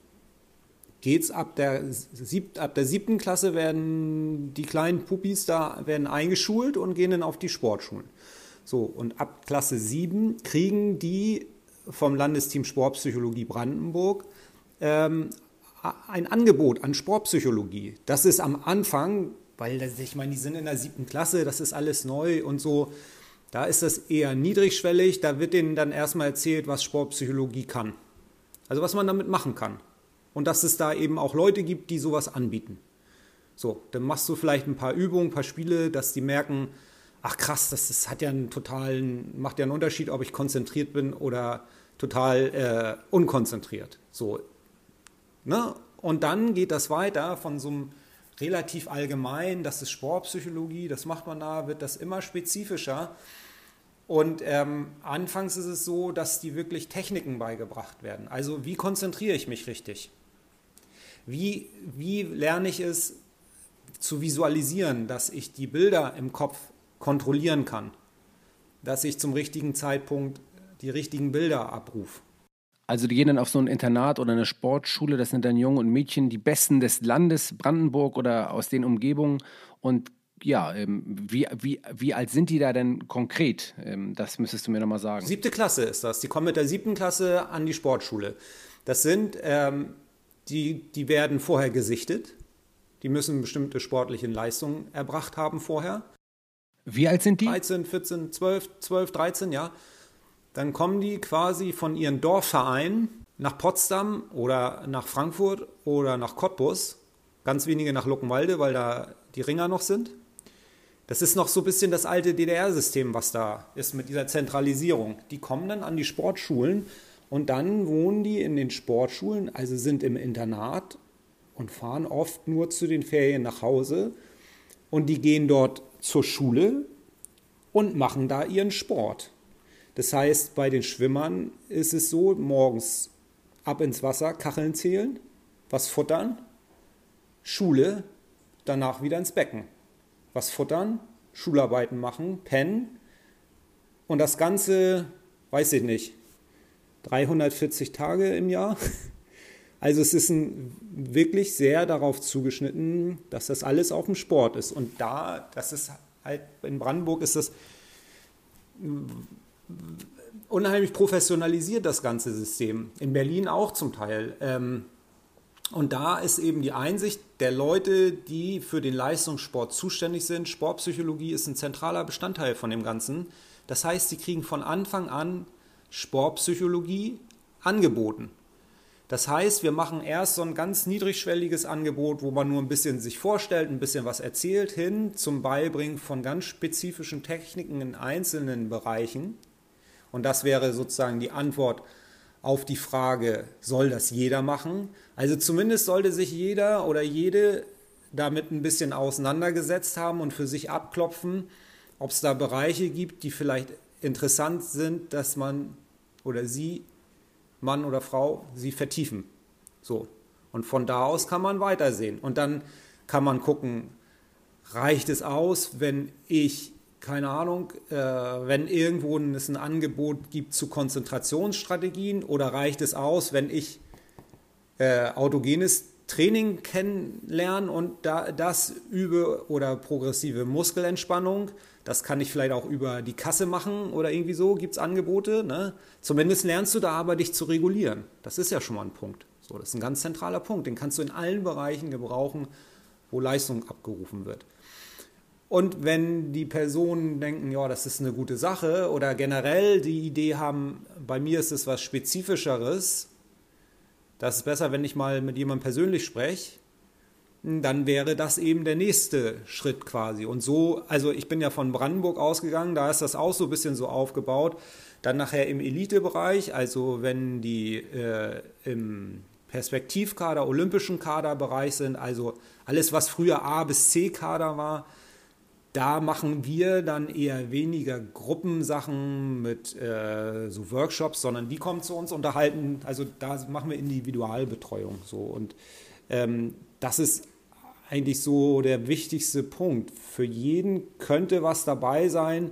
geht's ab der, sieb, ab der siebten Klasse werden die kleinen Pupis da werden eingeschult und gehen dann auf die Sportschulen. So, und ab Klasse 7 kriegen die vom Landesteam Sportpsychologie Brandenburg ähm, ein Angebot an Sportpsychologie. Das ist am Anfang, weil das, ich meine, die sind in der siebten Klasse, das ist alles neu und so. Da ist das eher niedrigschwellig. Da wird denen dann erstmal erzählt, was Sportpsychologie kann. Also was man damit machen kann und dass es da eben auch Leute gibt, die sowas anbieten. So, dann machst du vielleicht ein paar Übungen, ein paar Spiele, dass die merken, ach krass, das, das hat ja einen totalen, macht ja einen Unterschied, ob ich konzentriert bin oder total äh, unkonzentriert. So, ne? Und dann geht das weiter von so einem relativ allgemein, das ist Sportpsychologie, das macht man da, wird das immer spezifischer. Und ähm, anfangs ist es so, dass die wirklich Techniken beigebracht werden. Also wie konzentriere ich mich richtig? Wie, wie lerne ich es zu visualisieren, dass ich die Bilder im Kopf kontrollieren kann, dass ich zum richtigen Zeitpunkt die richtigen Bilder abrufe? Also die gehen dann auf so ein Internat oder eine Sportschule, das sind dann Jungen und Mädchen, die Besten des Landes Brandenburg oder aus den Umgebungen. Und ja, ähm, wie, wie, wie alt sind die da denn konkret? Ähm, das müsstest du mir nochmal sagen. Siebte Klasse ist das. Die kommen mit der siebten Klasse an die Sportschule. Das sind ähm, die, die werden vorher gesichtet. Die müssen bestimmte sportliche Leistungen erbracht haben vorher. Wie alt sind die? 13, 14, 12, 12, 13, ja. Dann kommen die quasi von ihren Dorfvereinen nach Potsdam oder nach Frankfurt oder nach Cottbus. Ganz wenige nach Luckenwalde, weil da die Ringer noch sind. Das ist noch so ein bisschen das alte DDR-System, was da ist mit dieser Zentralisierung. Die kommen dann an die Sportschulen und dann wohnen die in den Sportschulen, also sind im Internat und fahren oft nur zu den Ferien nach Hause. Und die gehen dort zur Schule und machen da ihren Sport. Das heißt, bei den Schwimmern ist es so, morgens ab ins Wasser, Kacheln zählen, was futtern, Schule, danach wieder ins Becken. Was futtern, Schularbeiten machen, pennen und das Ganze, weiß ich nicht, 340 Tage im Jahr. Also es ist ein, wirklich sehr darauf zugeschnitten, dass das alles auf dem Sport ist. Und da, das ist halt, in Brandenburg ist das unheimlich professionalisiert, das ganze System. In Berlin auch zum Teil. Ähm, und da ist eben die Einsicht der Leute, die für den Leistungssport zuständig sind. Sportpsychologie ist ein zentraler Bestandteil von dem Ganzen. Das heißt, sie kriegen von Anfang an Sportpsychologie angeboten. Das heißt, wir machen erst so ein ganz niedrigschwelliges Angebot, wo man nur ein bisschen sich vorstellt, ein bisschen was erzählt, hin zum Beibringen von ganz spezifischen Techniken in einzelnen Bereichen. Und das wäre sozusagen die Antwort auf die Frage, soll das jeder machen? Also zumindest sollte sich jeder oder jede damit ein bisschen auseinandergesetzt haben und für sich abklopfen, ob es da Bereiche gibt, die vielleicht interessant sind, dass man oder sie Mann oder Frau, sie vertiefen. So. Und von da aus kann man weitersehen. Und dann kann man gucken, reicht es aus, wenn ich, keine Ahnung, äh, wenn irgendwo es ein Angebot gibt zu Konzentrationsstrategien oder reicht es aus, wenn ich äh, autogenes Training kennenlerne und da, das übe oder progressive Muskelentspannung das kann ich vielleicht auch über die Kasse machen oder irgendwie so, gibt es Angebote. Ne? Zumindest lernst du da aber, dich zu regulieren. Das ist ja schon mal ein Punkt. So, das ist ein ganz zentraler Punkt. Den kannst du in allen Bereichen gebrauchen, wo Leistung abgerufen wird. Und wenn die Personen denken, ja, das ist eine gute Sache oder generell die Idee haben, bei mir ist es was Spezifischeres, das ist besser, wenn ich mal mit jemandem persönlich spreche, dann wäre das eben der nächste Schritt quasi. Und so, also ich bin ja von Brandenburg ausgegangen, da ist das auch so ein bisschen so aufgebaut. Dann nachher im Elitebereich, also wenn die äh, im Perspektivkader, olympischen Kaderbereich sind, also alles, was früher A bis C Kader war, da machen wir dann eher weniger Gruppensachen mit äh, so Workshops, sondern die kommen zu uns unterhalten. Also da machen wir Individualbetreuung so und ähm, das ist eigentlich so der wichtigste Punkt. Für jeden könnte was dabei sein.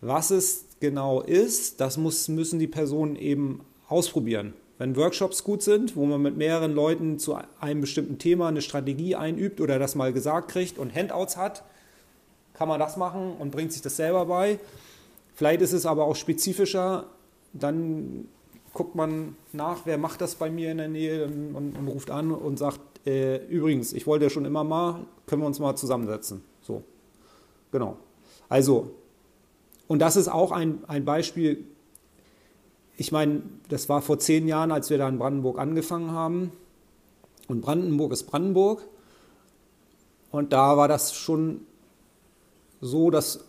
Was es genau ist, das muss, müssen die Personen eben ausprobieren. Wenn Workshops gut sind, wo man mit mehreren Leuten zu einem bestimmten Thema eine Strategie einübt oder das mal gesagt kriegt und Handouts hat, kann man das machen und bringt sich das selber bei. Vielleicht ist es aber auch spezifischer, dann guckt man nach, wer macht das bei mir in der Nähe und, und, und ruft an und sagt, äh, übrigens, ich wollte ja schon immer mal, können wir uns mal zusammensetzen. So, genau. Also, und das ist auch ein, ein Beispiel, ich meine, das war vor zehn Jahren, als wir da in Brandenburg angefangen haben. Und Brandenburg ist Brandenburg. Und da war das schon so, dass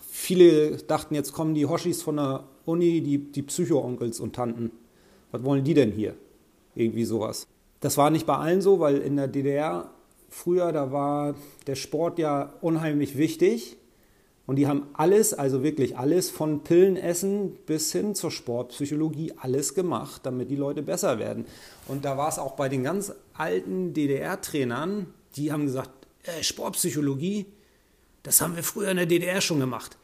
viele dachten, jetzt kommen die Hoshis von der Uni, die, die Psycho-Onkels und Tanten. Was wollen die denn hier? Irgendwie sowas. Das war nicht bei allen so, weil in der DDR früher, da war der Sport ja unheimlich wichtig. Und die haben alles, also wirklich alles, von Pillenessen bis hin zur Sportpsychologie, alles gemacht, damit die Leute besser werden. Und da war es auch bei den ganz alten DDR-Trainern, die haben gesagt, äh, Sportpsychologie, das haben wir früher in der DDR schon gemacht.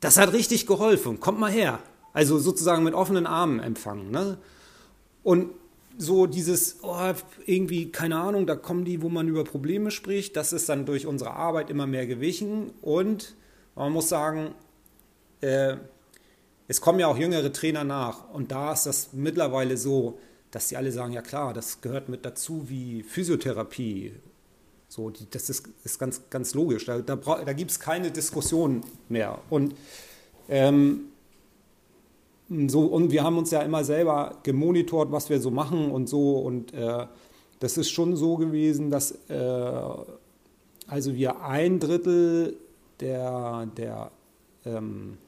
Das hat richtig geholfen, kommt mal her. Also sozusagen mit offenen Armen empfangen. Ne? Und so dieses, oh, irgendwie, keine Ahnung, da kommen die, wo man über Probleme spricht, das ist dann durch unsere Arbeit immer mehr gewichen und man muss sagen, äh, es kommen ja auch jüngere Trainer nach und da ist das mittlerweile so, dass die alle sagen, ja klar, das gehört mit dazu wie Physiotherapie. So, die, das ist, ist ganz, ganz logisch. Da, da, da gibt es keine Diskussion mehr. Und ähm, so, und wir haben uns ja immer selber gemonitort, was wir so machen und so. Und äh, das ist schon so gewesen, dass äh, also wir ein Drittel der, der, ähm,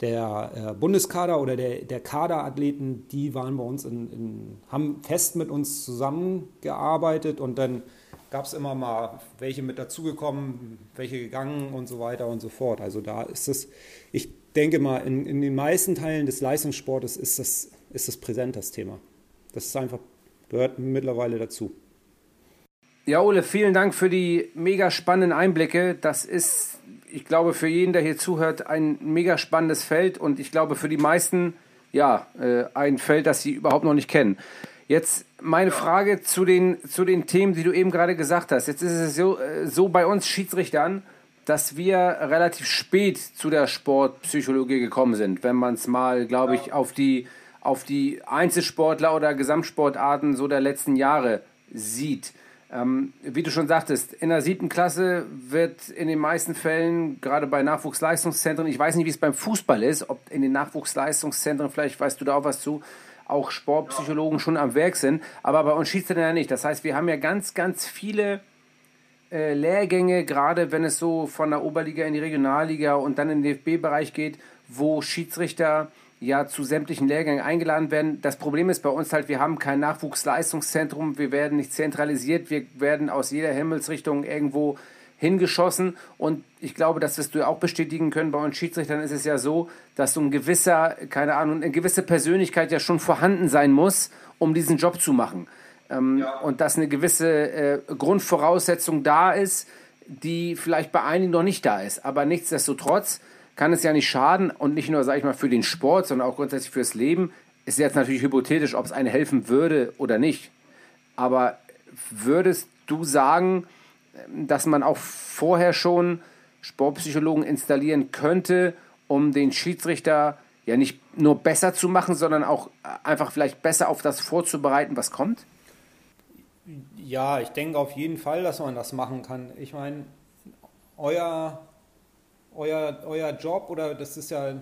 der äh, Bundeskader oder der, der Kaderathleten, die waren bei uns in, in, haben fest mit uns zusammengearbeitet und dann gab es immer mal welche mit dazugekommen, welche gegangen und so weiter und so fort. Also da ist es, ich denke mal, in, in den meisten Teilen des Leistungssportes ist das, ist das präsent, das Thema. Das ist einfach, gehört mittlerweile dazu. Ja, Ole, vielen Dank für die mega spannenden Einblicke. Das ist, ich glaube, für jeden, der hier zuhört, ein mega spannendes Feld und ich glaube für die meisten, ja, äh, ein Feld, das sie überhaupt noch nicht kennen. Jetzt meine Frage zu den, zu den Themen, die du eben gerade gesagt hast. Jetzt ist es so, äh, so bei uns Schiedsrichtern, dass wir relativ spät zu der Sportpsychologie gekommen sind, wenn man es mal, glaube ich, auf die, auf die Einzelsportler oder Gesamtsportarten so der letzten Jahre sieht. Ähm, wie du schon sagtest, in der siebten Klasse wird in den meisten Fällen, gerade bei Nachwuchsleistungszentren, ich weiß nicht, wie es beim Fußball ist, ob in den Nachwuchsleistungszentren, vielleicht weißt du da auch was zu, auch Sportpsychologen schon am Werk sind, aber bei uns schießt er ja nicht. Das heißt, wir haben ja ganz, ganz viele äh, Lehrgänge, gerade wenn es so von der Oberliga in die Regionalliga und dann in den DFB-Bereich geht, wo Schiedsrichter ja zu sämtlichen Lehrgängen eingeladen werden. Das Problem ist bei uns halt, wir haben kein Nachwuchsleistungszentrum, wir werden nicht zentralisiert, wir werden aus jeder Himmelsrichtung irgendwo hingeschossen und ich glaube, das wirst du ja auch bestätigen können. Bei uns Schiedsrichtern ist es ja so, dass so ein gewisser, keine Ahnung, eine gewisse Persönlichkeit ja schon vorhanden sein muss, um diesen Job zu machen. Ähm, ja. Und dass eine gewisse äh, Grundvoraussetzung da ist, die vielleicht bei einigen noch nicht da ist. Aber nichtsdestotrotz kann es ja nicht schaden und nicht nur, sage ich mal, für den Sport, sondern auch grundsätzlich fürs Leben. Ist jetzt natürlich hypothetisch, ob es einem helfen würde oder nicht. Aber würdest du sagen, dass man auch vorher schon Sportpsychologen installieren könnte, um den Schiedsrichter ja nicht nur besser zu machen, sondern auch einfach vielleicht besser auf das vorzubereiten, was kommt? Ja, ich denke auf jeden Fall, dass man das machen kann. Ich meine, euer, euer, euer Job oder das ist ja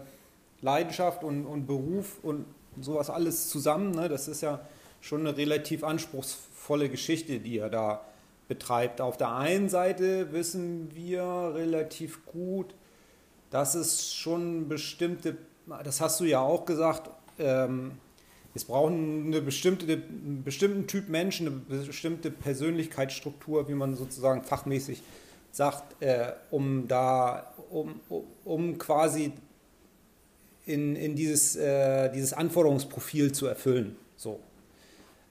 Leidenschaft und, und Beruf und sowas alles zusammen, ne? das ist ja schon eine relativ anspruchsvolle Geschichte, die ihr da betreibt. Auf der einen Seite wissen wir relativ gut, dass es schon bestimmte, das hast du ja auch gesagt, ähm, es brauchen eine bestimmte, einen bestimmten Typ Menschen, eine bestimmte Persönlichkeitsstruktur, wie man sozusagen fachmäßig sagt, äh, um da, um, um quasi in, in dieses, äh, dieses Anforderungsprofil zu erfüllen. So.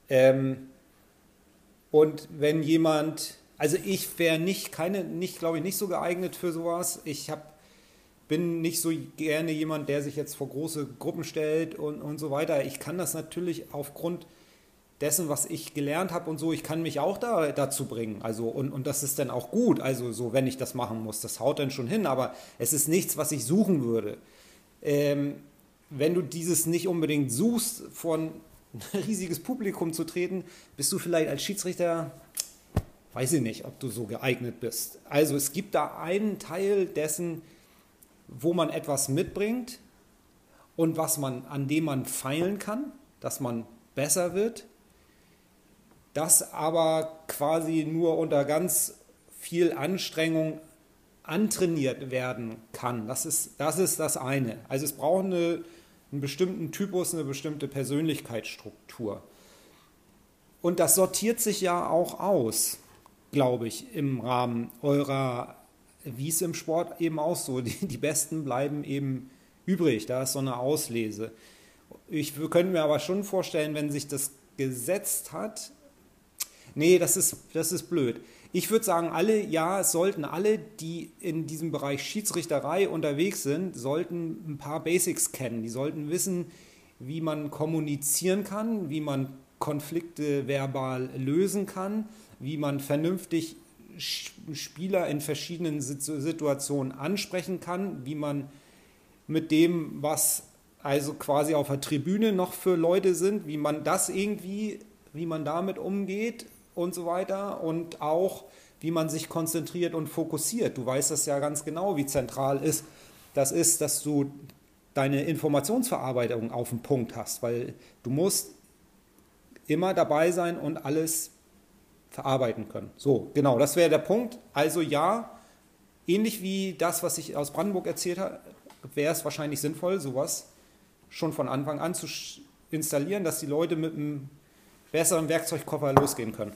Ähm, und wenn jemand, also ich wäre nicht, keine, nicht, glaube ich, nicht so geeignet für sowas. Ich habe bin nicht so gerne jemand, der sich jetzt vor große Gruppen stellt und, und so weiter. Ich kann das natürlich aufgrund dessen, was ich gelernt habe und so, ich kann mich auch da, dazu bringen. Also, und, und das ist dann auch gut, also so, wenn ich das machen muss. Das haut dann schon hin, aber es ist nichts, was ich suchen würde. Ähm, wenn du dieses nicht unbedingt suchst, vor ein riesiges Publikum zu treten, bist du vielleicht als Schiedsrichter, weiß ich nicht, ob du so geeignet bist. Also es gibt da einen Teil dessen, wo man etwas mitbringt und was man, an dem man feilen kann, dass man besser wird, das aber quasi nur unter ganz viel Anstrengung antrainiert werden kann. Das ist das, ist das eine. Also es braucht eine, einen bestimmten Typus, eine bestimmte Persönlichkeitsstruktur. Und das sortiert sich ja auch aus, glaube ich, im Rahmen eurer wie es im Sport eben auch so, die, die Besten bleiben eben übrig, da ist so eine Auslese. Ich könnte mir aber schon vorstellen, wenn sich das gesetzt hat, nee, das ist, das ist blöd. Ich würde sagen, alle, ja, es sollten alle, die in diesem Bereich Schiedsrichterei unterwegs sind, sollten ein paar Basics kennen. Die sollten wissen, wie man kommunizieren kann, wie man Konflikte verbal lösen kann, wie man vernünftig Spieler in verschiedenen Situationen ansprechen kann, wie man mit dem, was also quasi auf der Tribüne noch für Leute sind, wie man das irgendwie, wie man damit umgeht und so weiter und auch wie man sich konzentriert und fokussiert. Du weißt das ja ganz genau, wie zentral ist das ist, dass du deine Informationsverarbeitung auf den Punkt hast, weil du musst immer dabei sein und alles verarbeiten können. So, genau, das wäre der Punkt. Also ja, ähnlich wie das, was ich aus Brandenburg erzählt habe, wäre es wahrscheinlich sinnvoll, sowas schon von Anfang an zu installieren, dass die Leute mit einem besseren Werkzeugkoffer losgehen können.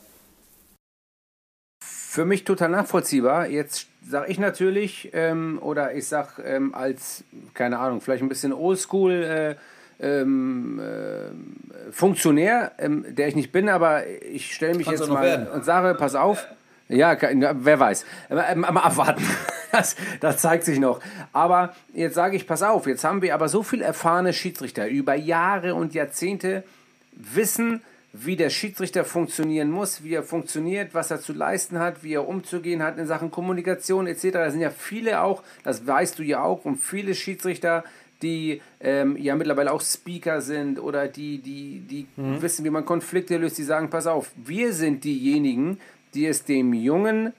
Für mich total nachvollziehbar. Jetzt sage ich natürlich, ähm, oder ich sage ähm, als, keine Ahnung, vielleicht ein bisschen oldschool, äh, ähm, äh, Funktionär, ähm, der ich nicht bin, aber ich stelle mich Kannst jetzt mal werden. und sage, pass auf. Ja, wer weiß. Ähm, mal abwarten. Das, das zeigt sich noch. Aber jetzt sage ich, pass auf, jetzt haben wir aber so viel erfahrene Schiedsrichter über Jahre und Jahrzehnte wissen, wie der Schiedsrichter funktionieren muss, wie er funktioniert, was er zu leisten hat, wie er umzugehen hat in Sachen Kommunikation etc. Da sind ja viele auch, das weißt du ja auch, und viele Schiedsrichter, die ähm, ja mittlerweile auch Speaker sind oder die, die, die mhm. wissen, wie man Konflikte löst, die sagen, pass auf, wir sind diejenigen, die es dem Jungen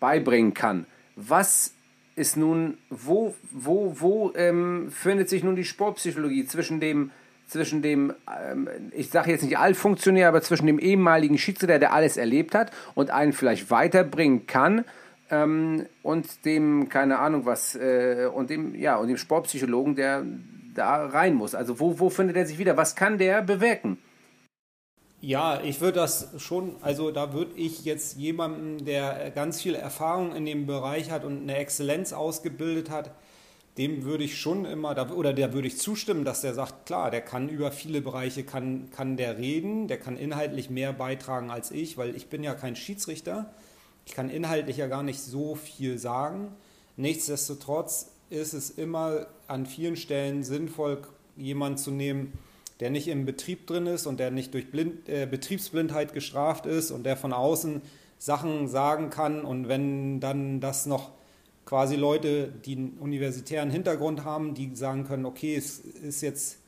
beibringen kann. Was ist nun, wo, wo, wo ähm, findet sich nun die Sportpsychologie zwischen dem zwischen dem, ähm, ich sage jetzt nicht Altfunktionär, aber zwischen dem ehemaligen Schiedsrichter, der alles erlebt hat und einen vielleicht weiterbringen kann, ähm, und dem, keine Ahnung was, äh, und dem, ja, und dem Sportpsychologen, der da rein muss. Also wo, wo findet er sich wieder? Was kann der bewirken? Ja, ich würde das schon, also da würde ich jetzt jemanden, der ganz viel Erfahrung in dem Bereich hat und eine Exzellenz ausgebildet hat, dem würde ich schon immer, oder der würde ich zustimmen, dass der sagt, klar, der kann über viele Bereiche, kann, kann der reden, der kann inhaltlich mehr beitragen als ich, weil ich bin ja kein Schiedsrichter. Ich kann inhaltlich ja gar nicht so viel sagen. Nichtsdestotrotz ist es immer an vielen Stellen sinnvoll, jemanden zu nehmen, der nicht im Betrieb drin ist und der nicht durch Blind, äh, Betriebsblindheit gestraft ist und der von außen Sachen sagen kann und wenn dann das noch quasi Leute, die einen universitären Hintergrund haben, die sagen können, okay, es ist jetzt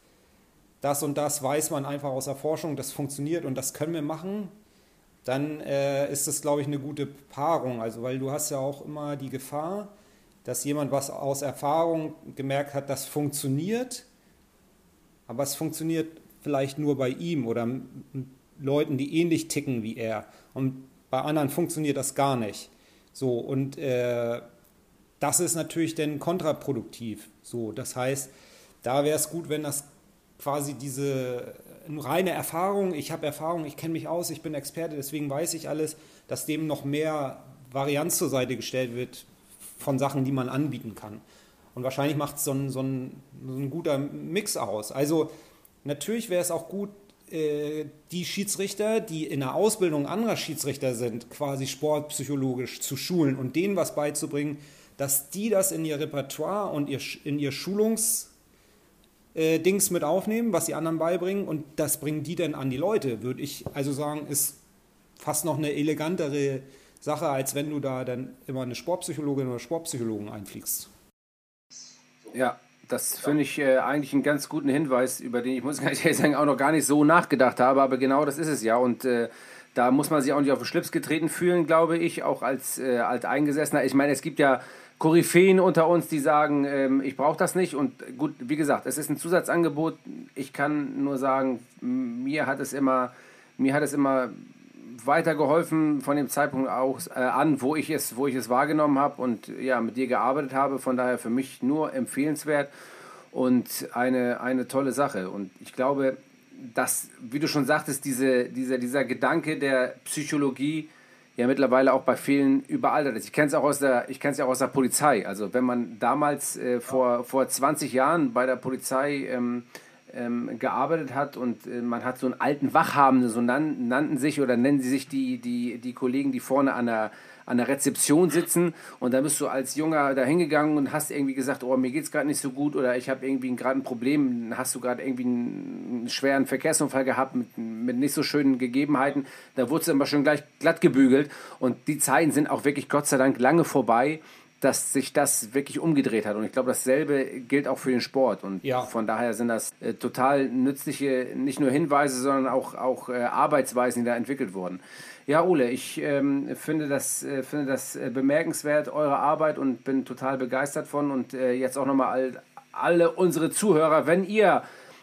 das und das, weiß man einfach aus der Forschung, das funktioniert und das können wir machen, dann äh, ist das, glaube ich, eine gute Paarung. Also, weil du hast ja auch immer die Gefahr, dass jemand was aus Erfahrung gemerkt hat, das funktioniert, aber es funktioniert vielleicht nur bei ihm oder Leuten, die ähnlich ticken wie er. Und bei anderen funktioniert das gar nicht. So, und äh, das ist natürlich dann kontraproduktiv. So, das heißt, da wäre es gut, wenn das quasi diese reine Erfahrung, ich habe Erfahrung, ich kenne mich aus, ich bin Experte, deswegen weiß ich alles, dass dem noch mehr Varianz zur Seite gestellt wird von Sachen, die man anbieten kann. Und wahrscheinlich macht es so ein, so, ein, guter Mix aus. Also natürlich wäre es auch gut, äh, die Schiedsrichter, die in der Ausbildung anderer Schiedsrichter sind, quasi sportpsychologisch zu schulen und denen was beizubringen, dass die das in ihr Repertoire und ihr, in ihr Schulungsdings äh, mit aufnehmen, was die anderen beibringen und das bringen die dann an die Leute, würde ich also sagen, ist fast noch eine elegantere Sache, als wenn du da dann immer eine Sportpsychologin oder Sportpsychologen einfliegst. Ja, das finde ich äh, eigentlich einen ganz guten Hinweis, über den ich muss ganz ehrlich sagen, auch noch gar nicht so nachgedacht habe, aber genau das ist es ja und äh, da muss man sich auch nicht auf den Schlips getreten fühlen, glaube ich, auch als äh, Alteingesessener. Ich meine, es gibt ja Koryphäen unter uns, die sagen, ähm, ich brauche das nicht. Und gut, wie gesagt, es ist ein Zusatzangebot. Ich kann nur sagen, mir hat es immer, mir hat es immer weitergeholfen von dem Zeitpunkt aus äh, an, wo ich es, wo ich es wahrgenommen habe und ja mit dir gearbeitet habe. Von daher für mich nur empfehlenswert und eine, eine tolle Sache. Und ich glaube, dass, wie du schon sagtest, diese, dieser, dieser Gedanke der Psychologie ja mittlerweile auch bei vielen überaltert ist. Ich kenne es auch aus der, ich kenne es ja auch aus der Polizei. Also wenn man damals äh, vor, vor 20 Jahren bei der Polizei ähm, ähm, gearbeitet hat und äh, man hat so einen alten Wachhabende, so nan, nannten sich oder nennen sie sich die, die, die Kollegen, die vorne an der an der Rezeption sitzen und dann bist du als Junger da hingegangen und hast irgendwie gesagt, oh, mir geht's gerade nicht so gut oder ich habe irgendwie gerade ein Problem, hast du gerade irgendwie einen, einen, schweren Verkehrsunfall gehabt mit, mit nicht so schönen Gegebenheiten, da wurdest du immer schon gleich glatt gebügelt und die Zeiten sind auch wirklich Gott sei Dank lange vorbei dass sich das wirklich umgedreht hat. Und ich glaube, dasselbe gilt auch für den Sport. Und ja. von daher sind das äh, total nützliche, nicht nur Hinweise, sondern auch, auch äh, Arbeitsweisen, die da entwickelt wurden. Ja, Ole, ich ähm, finde das, äh, finde das äh, bemerkenswert, eure Arbeit und bin total begeistert von. Und äh, jetzt auch nochmal all, alle unsere Zuhörer, wenn ihr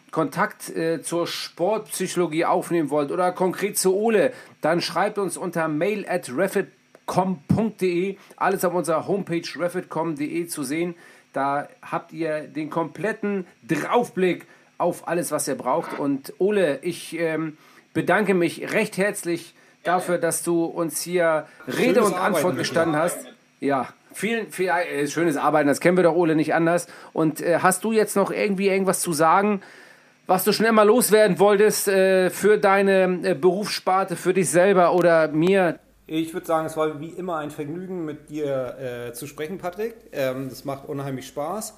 Kontakt äh, zur Sportpsychologie aufnehmen wollt oder konkret zu Ole, dann schreibt uns unter mail at refitcom.de. Alles auf unserer Homepage refitcom.de zu sehen. Da habt ihr den kompletten Draufblick auf alles, was ihr braucht. Und Ole, ich ähm, bedanke mich recht herzlich dafür, dass du uns hier Rede schönes und Antwort gestanden hast. Ja, vielen, viel, äh, schönes Arbeiten, das kennen wir doch, Ole, nicht anders. Und äh, hast du jetzt noch irgendwie irgendwas zu sagen, was du schon immer loswerden wolltest äh, für deine äh, Berufssparte, für dich selber oder mir? Ich würde sagen, es war wie immer ein Vergnügen, mit dir äh, zu sprechen, Patrick. Ähm, das macht unheimlich Spaß.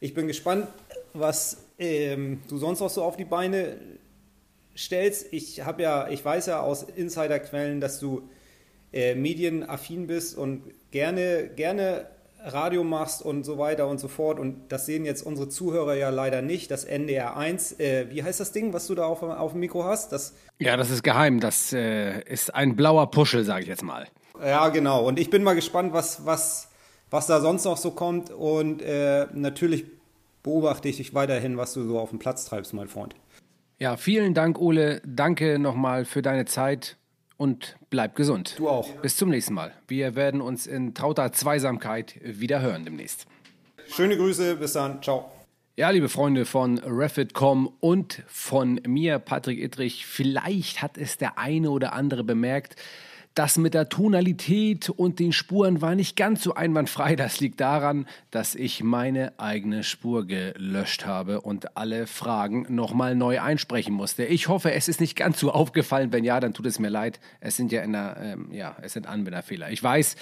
Ich bin gespannt, was ähm, du sonst noch so auf die Beine stellst. Ich habe ja, ich weiß ja aus Insiderquellen, dass du äh, medienaffin bist und gerne, gerne Radio machst und so weiter und so fort. Und das sehen jetzt unsere Zuhörer ja leider nicht. Das NDR 1, äh, wie heißt das Ding, was du da auf, auf dem Mikro hast? Das, ja, das ist geheim. Das äh, ist ein blauer Puschel, sage ich jetzt mal. Ja, genau. Und ich bin mal gespannt, was, was, was da sonst noch so kommt. Und äh, natürlich beobachte ich dich weiterhin, was du so auf dem Platz treibst, mein Freund. Ja, vielen Dank, Ole. Danke nochmal für deine Zeit und bleib gesund. Du auch. Bis zum nächsten Mal. Wir werden uns in trauter Zweisamkeit wieder hören demnächst. Schöne Grüße, bis dann. Ciao. Ja, liebe Freunde von Refit.com und von mir, Patrick Ittrich, vielleicht hat es der eine oder andere bemerkt, das mit der Tonalität und den Spuren war nicht ganz so einwandfrei. Das liegt daran, dass ich meine eigene Spur gelöscht habe und alle Fragen nochmal neu einsprechen musste. Ich hoffe, es ist nicht ganz so aufgefallen. Wenn ja, dann tut es mir leid. Es sind ja, in der, ähm, ja, es sind Anwenderfehler. Ich weiß,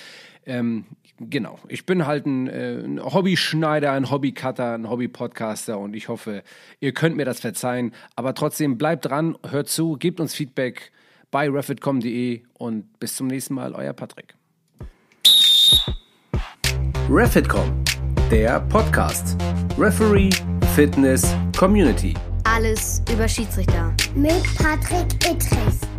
ähm, genau. Ich bin halt ein, äh, ein Hobbyschneider, ein Hobbycutter, ein Hobbypodcaster und ich hoffe, ihr könnt mir das verzeihen. Aber trotzdem bleibt dran, hört zu, gebt uns Feedback bei refitcom.de und bis zum nächsten Mal, euer Patrick. Refitcom, der Podcast. Referee, Fitness, Community. Alles über Schiedsrichter. Mit Patrick Ittrich.